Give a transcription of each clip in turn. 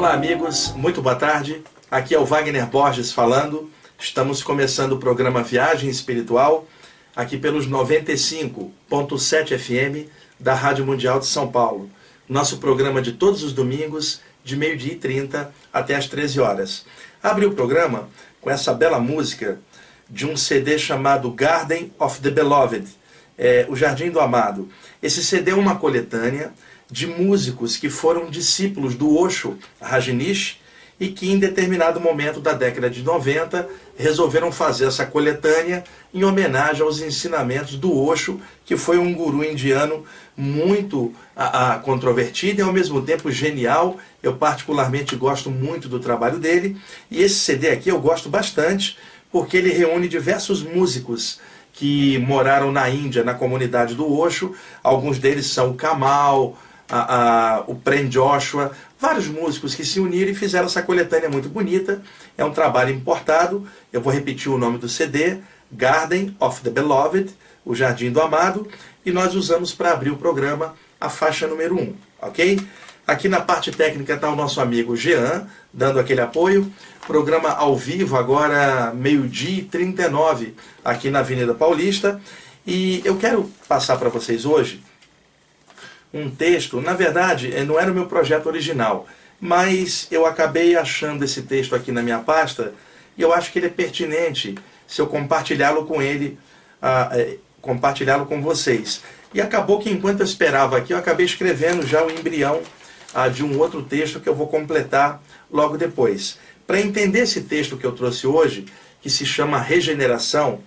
Olá, amigos, muito boa tarde. Aqui é o Wagner Borges falando. Estamos começando o programa Viagem Espiritual, aqui pelos 95.7 FM da Rádio Mundial de São Paulo. Nosso programa de todos os domingos, de meio-dia e 30 até as 13 horas. Abri o programa com essa bela música de um CD chamado Garden of the Beloved, é, O Jardim do Amado. Esse CD é uma coletânea de músicos que foram discípulos do Osho Rajneesh e que em determinado momento da década de 90 resolveram fazer essa coletânea em homenagem aos ensinamentos do Osho, que foi um guru indiano muito a, a, controvertido e ao mesmo tempo genial. Eu particularmente gosto muito do trabalho dele e esse CD aqui eu gosto bastante porque ele reúne diversos músicos que moraram na Índia, na comunidade do Osho. Alguns deles são o Kamal, a, a, o Prem Joshua, vários músicos que se uniram e fizeram essa coletânea muito bonita. É um trabalho importado. Eu vou repetir o nome do CD: Garden of the Beloved, O Jardim do Amado. E nós usamos para abrir o programa a faixa número 1, ok? Aqui na parte técnica está o nosso amigo Jean, dando aquele apoio. Programa ao vivo, agora meio-dia e 39, aqui na Avenida Paulista. E eu quero passar para vocês hoje um texto, na verdade, eh, não era o meu projeto original, mas eu acabei achando esse texto aqui na minha pasta e eu acho que ele é pertinente se eu compartilhá-lo com ele, uh, compartilhá-lo com vocês. E acabou que enquanto eu esperava aqui, eu acabei escrevendo já o embrião uh, de um outro texto que eu vou completar logo depois. Para entender esse texto que eu trouxe hoje, que se chama Regeneração,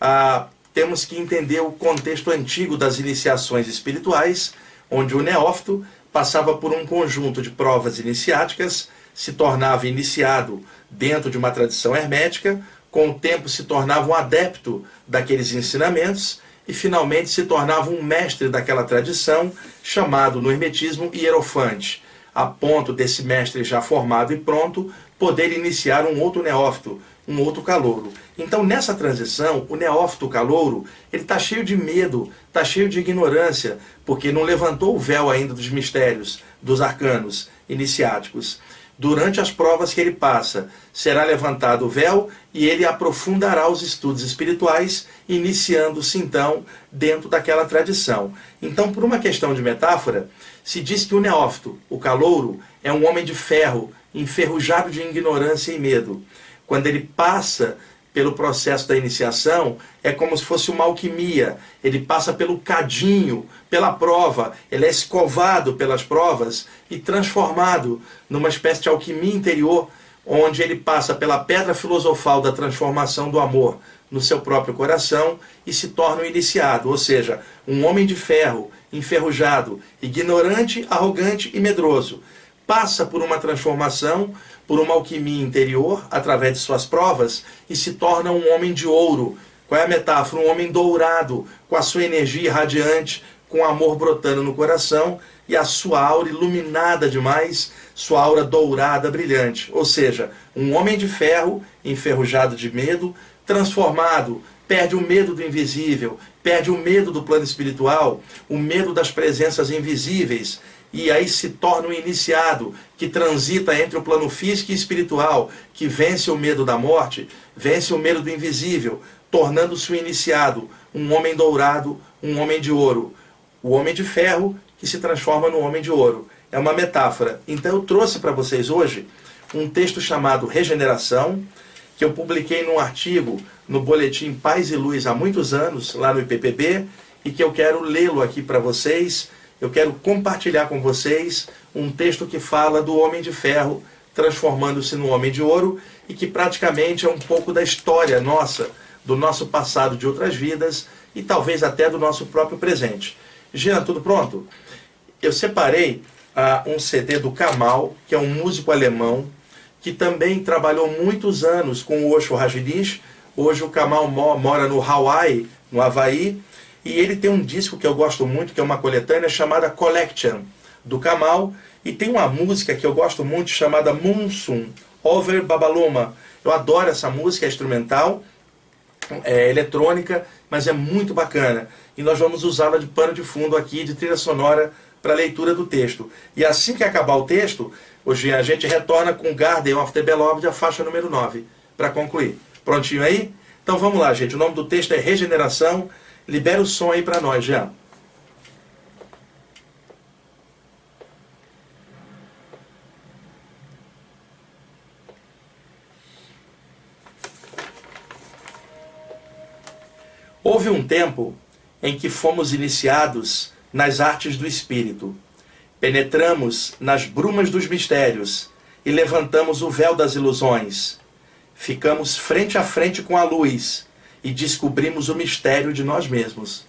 uh, temos que entender o contexto antigo das iniciações espirituais, onde o neófito passava por um conjunto de provas iniciáticas, se tornava iniciado dentro de uma tradição hermética, com o tempo se tornava um adepto daqueles ensinamentos e finalmente se tornava um mestre daquela tradição, chamado no hermetismo hierofante, a ponto desse mestre já formado e pronto poder iniciar um outro neófito, um outro calouro. Então, nessa transição, o neófito calouro, ele está cheio de medo, está cheio de ignorância, porque não levantou o véu ainda dos mistérios, dos arcanos iniciáticos. Durante as provas que ele passa, será levantado o véu e ele aprofundará os estudos espirituais, iniciando-se então dentro daquela tradição. Então, por uma questão de metáfora, se diz que o neófito, o calouro, é um homem de ferro, enferrujado de ignorância e medo. Quando ele passa pelo processo da iniciação, é como se fosse uma alquimia. Ele passa pelo cadinho, pela prova, ele é escovado pelas provas e transformado numa espécie de alquimia interior, onde ele passa pela pedra filosofal da transformação do amor no seu próprio coração e se torna um iniciado, ou seja, um homem de ferro, enferrujado, ignorante, arrogante e medroso. Passa por uma transformação por uma alquimia interior através de suas provas e se torna um homem de ouro. Qual é a metáfora? Um homem dourado, com a sua energia radiante, com amor brotando no coração e a sua aura iluminada demais, sua aura dourada, brilhante. Ou seja, um homem de ferro, enferrujado de medo, transformado, perde o medo do invisível, perde o medo do plano espiritual, o medo das presenças invisíveis e aí se torna um iniciado que transita entre o plano físico e espiritual, que vence o medo da morte, vence o medo do invisível, tornando-se um iniciado, um homem dourado, um homem de ouro. O homem de ferro que se transforma no homem de ouro. É uma metáfora. Então eu trouxe para vocês hoje um texto chamado Regeneração, que eu publiquei num artigo no boletim Paz e Luz há muitos anos, lá no IPPB, e que eu quero lê-lo aqui para vocês eu quero compartilhar com vocês um texto que fala do homem de ferro transformando-se no homem de ouro e que praticamente é um pouco da história nossa, do nosso passado de outras vidas e talvez até do nosso próprio presente. Jean, tudo pronto? Eu separei uh, um CD do Kamal, que é um músico alemão que também trabalhou muitos anos com o Osho Rajneesh. Hoje o Kamal mora no Hawaii, no Havaí, e ele tem um disco que eu gosto muito, que é uma coletânea chamada Collection, do Kamal. E tem uma música que eu gosto muito chamada Monsoon, Over Babaloma. Eu adoro essa música, é instrumental, é eletrônica, mas é muito bacana. E nós vamos usá-la de pano de fundo aqui, de trilha sonora, para a leitura do texto. E assim que acabar o texto, Hoje a gente retorna com Garden of the Beloved, a faixa número 9, para concluir. Prontinho aí? Então vamos lá, gente. O nome do texto é Regeneração. Libera o som aí para nós, Jean. Houve um tempo em que fomos iniciados nas artes do espírito. Penetramos nas brumas dos mistérios e levantamos o véu das ilusões. Ficamos frente a frente com a luz e descobrimos o mistério de nós mesmos.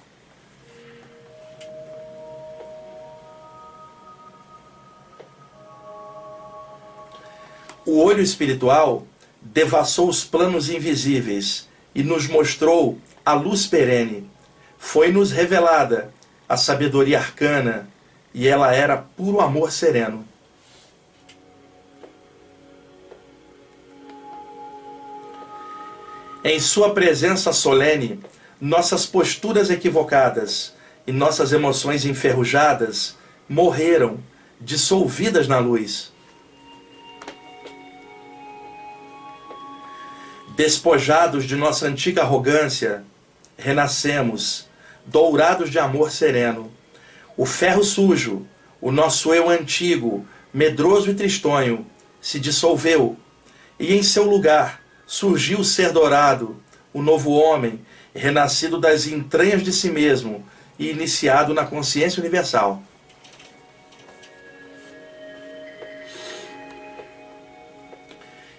O olho espiritual devassou os planos invisíveis e nos mostrou a luz perene. Foi-nos revelada a sabedoria arcana e ela era puro amor sereno. Em Sua presença solene, nossas posturas equivocadas e nossas emoções enferrujadas morreram, dissolvidas na luz. Despojados de nossa antiga arrogância, renascemos, dourados de amor sereno. O ferro sujo, o nosso eu antigo, medroso e tristonho, se dissolveu, e em seu lugar surgiu o ser dourado, o novo homem, renascido das entranhas de si mesmo e iniciado na consciência universal.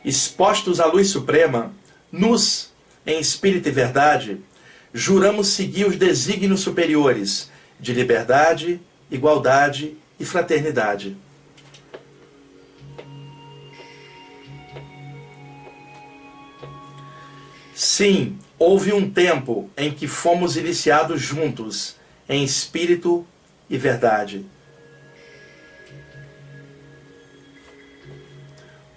Expostos à luz suprema, nus em espírito e verdade, juramos seguir os desígnios superiores de liberdade, igualdade e fraternidade. Sim, houve um tempo em que fomos iniciados juntos, em espírito e verdade.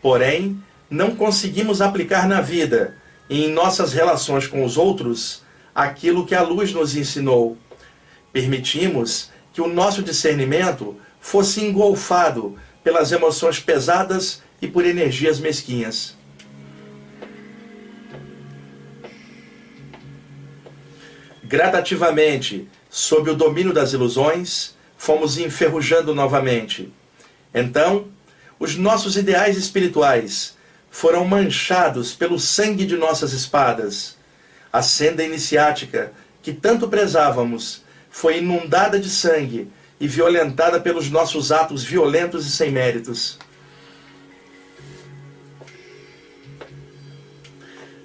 Porém, não conseguimos aplicar na vida e em nossas relações com os outros aquilo que a luz nos ensinou. Permitimos que o nosso discernimento fosse engolfado pelas emoções pesadas e por energias mesquinhas. Gradativamente, sob o domínio das ilusões, fomos enferrujando novamente. Então, os nossos ideais espirituais foram manchados pelo sangue de nossas espadas. A senda iniciática, que tanto prezávamos, foi inundada de sangue e violentada pelos nossos atos violentos e sem méritos.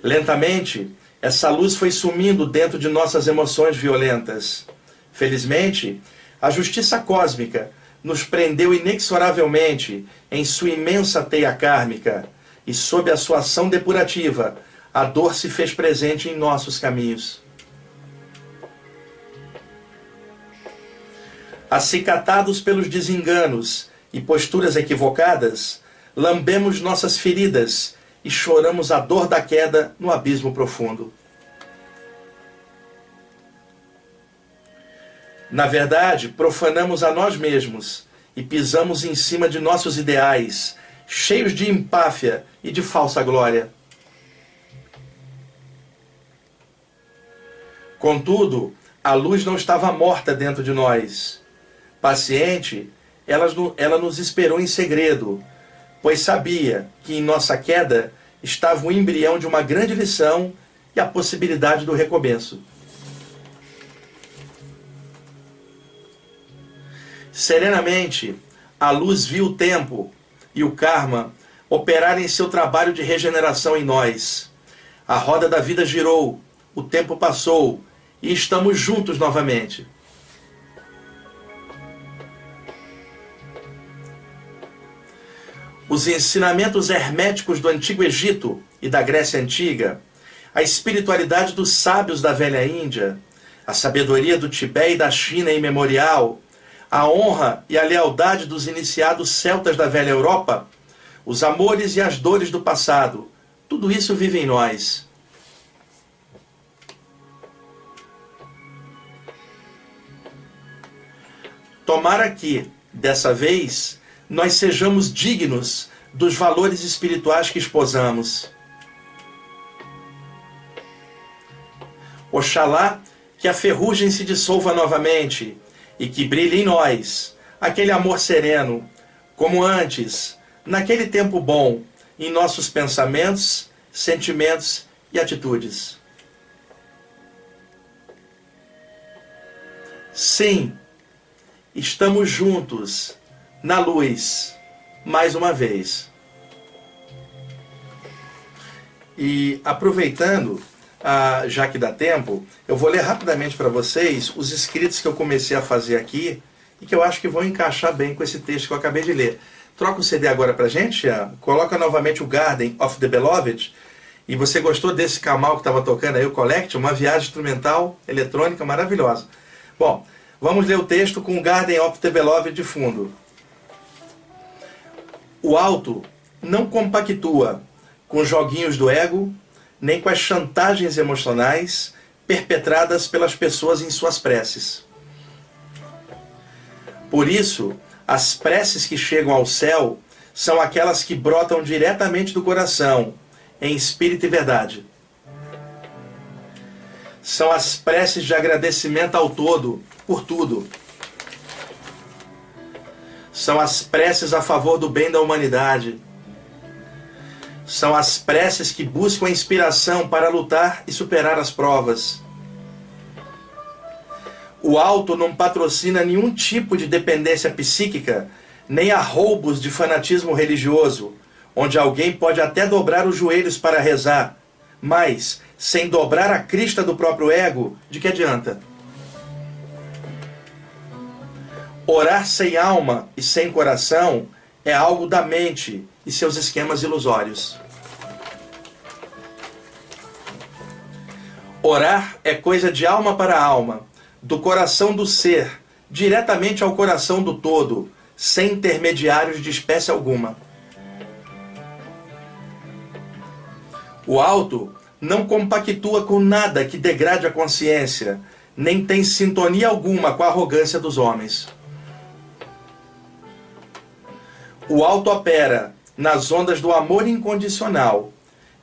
Lentamente, essa luz foi sumindo dentro de nossas emoções violentas. Felizmente, a justiça cósmica nos prendeu inexoravelmente em sua imensa teia kármica, e sob a sua ação depurativa, a dor se fez presente em nossos caminhos. Acicatados pelos desenganos e posturas equivocadas, lambemos nossas feridas e choramos a dor da queda no abismo profundo. Na verdade, profanamos a nós mesmos e pisamos em cima de nossos ideais, cheios de empáfia e de falsa glória. Contudo, a luz não estava morta dentro de nós. Paciente, ela, ela nos esperou em segredo, pois sabia que em nossa queda estava o embrião de uma grande lição e a possibilidade do recomeço. Serenamente, a luz viu o tempo e o karma operarem seu trabalho de regeneração em nós. A roda da vida girou, o tempo passou e estamos juntos novamente. Os ensinamentos herméticos do Antigo Egito e da Grécia Antiga, a espiritualidade dos sábios da velha Índia, a sabedoria do Tibete e da China imemorial, a honra e a lealdade dos iniciados celtas da velha Europa, os amores e as dores do passado, tudo isso vive em nós. Tomara que, dessa vez, nós sejamos dignos dos valores espirituais que esposamos. Oxalá que a ferrugem se dissolva novamente e que brilhe em nós aquele amor sereno, como antes, naquele tempo bom, em nossos pensamentos, sentimentos e atitudes. Sim, estamos juntos na luz, mais uma vez. E aproveitando, ah, já que dá tempo, eu vou ler rapidamente para vocês os escritos que eu comecei a fazer aqui e que eu acho que vão encaixar bem com esse texto que eu acabei de ler. Troca o CD agora para gente, coloca novamente o Garden of the Beloved. E você gostou desse Kamal que estava tocando aí, o Collect, uma viagem instrumental eletrônica maravilhosa. Bom, vamos ler o texto com o Garden of the Beloved de fundo. O alto não compactua com joguinhos do ego, nem com as chantagens emocionais perpetradas pelas pessoas em suas preces. Por isso, as preces que chegam ao céu são aquelas que brotam diretamente do coração, em espírito e verdade. São as preces de agradecimento ao todo, por tudo. São as preces a favor do bem da humanidade. São as preces que buscam a inspiração para lutar e superar as provas. O alto não patrocina nenhum tipo de dependência psíquica, nem a roubos de fanatismo religioso, onde alguém pode até dobrar os joelhos para rezar, mas, sem dobrar a crista do próprio ego, de que adianta? Orar sem alma e sem coração é algo da mente e seus esquemas ilusórios. Orar é coisa de alma para alma, do coração do ser, diretamente ao coração do todo, sem intermediários de espécie alguma. O alto não compactua com nada que degrade a consciência, nem tem sintonia alguma com a arrogância dos homens. O alto opera nas ondas do amor incondicional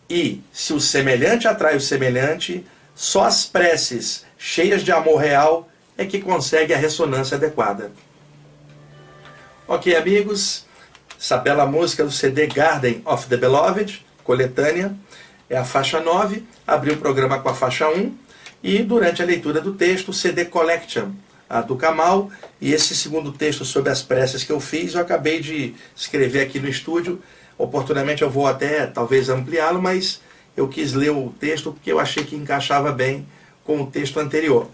e, se o semelhante atrai o semelhante, só as preces cheias de amor real é que consegue a ressonância adequada. Ok, amigos, essa bela música do CD Garden of the Beloved, coletânea, é a faixa 9, abri o programa com a faixa 1 e durante a leitura do texto, o CD Collection, a do Kamal, e esse segundo texto sobre as preces que eu fiz, eu acabei de escrever aqui no estúdio. Oportunamente eu vou até talvez ampliá-lo, mas eu quis ler o texto porque eu achei que encaixava bem com o texto anterior.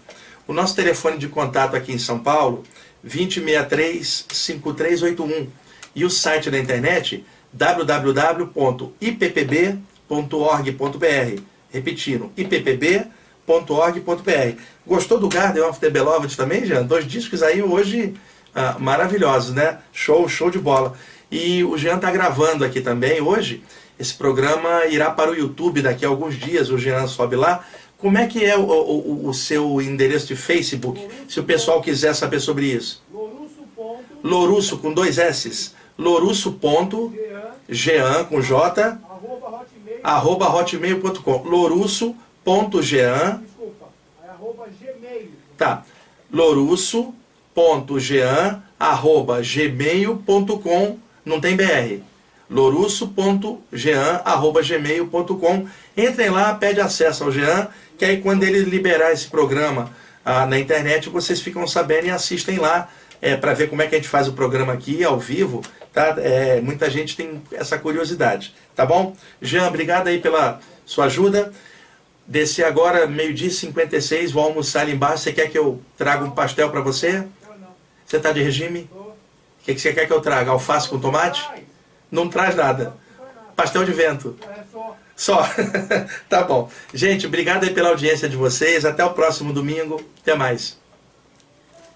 O nosso telefone de contato aqui em São Paulo, 2063-5381. E o site da internet, www.ippb.org.br. Repetindo, ippb.org.br. Gostou do Garden of the Beloved também, Jean? Dois discos aí hoje ah, maravilhosos, né? Show, show de bola. E o Jean está gravando aqui também hoje. Esse programa irá para o YouTube daqui a alguns dias. O Jean sobe lá como é que é o, o, o seu endereço de Facebook, se o pessoal quiser saber sobre isso? Lorusso com dois S. Lorusso.jean com J arroba hotmail.com lorusso.jean Tá. lorusso.jean arroba gmail.com não tem BR lorusso.jean.gmail.com Entrem lá, pede acesso ao Jean, que aí quando ele liberar esse programa ah, na internet, vocês ficam sabendo e assistem lá é, para ver como é que a gente faz o programa aqui ao vivo. Tá? É, muita gente tem essa curiosidade, tá bom? Jean, obrigado aí pela sua ajuda. Desci agora, meio-dia e 56, vou almoçar ali embaixo. Você quer que eu traga um pastel para você? Você está de regime? O que, que você quer que eu traga? Alface com tomate? Não traz nada. Pastel de vento. Só. tá bom. Gente, obrigado aí pela audiência de vocês. Até o próximo domingo. Até mais.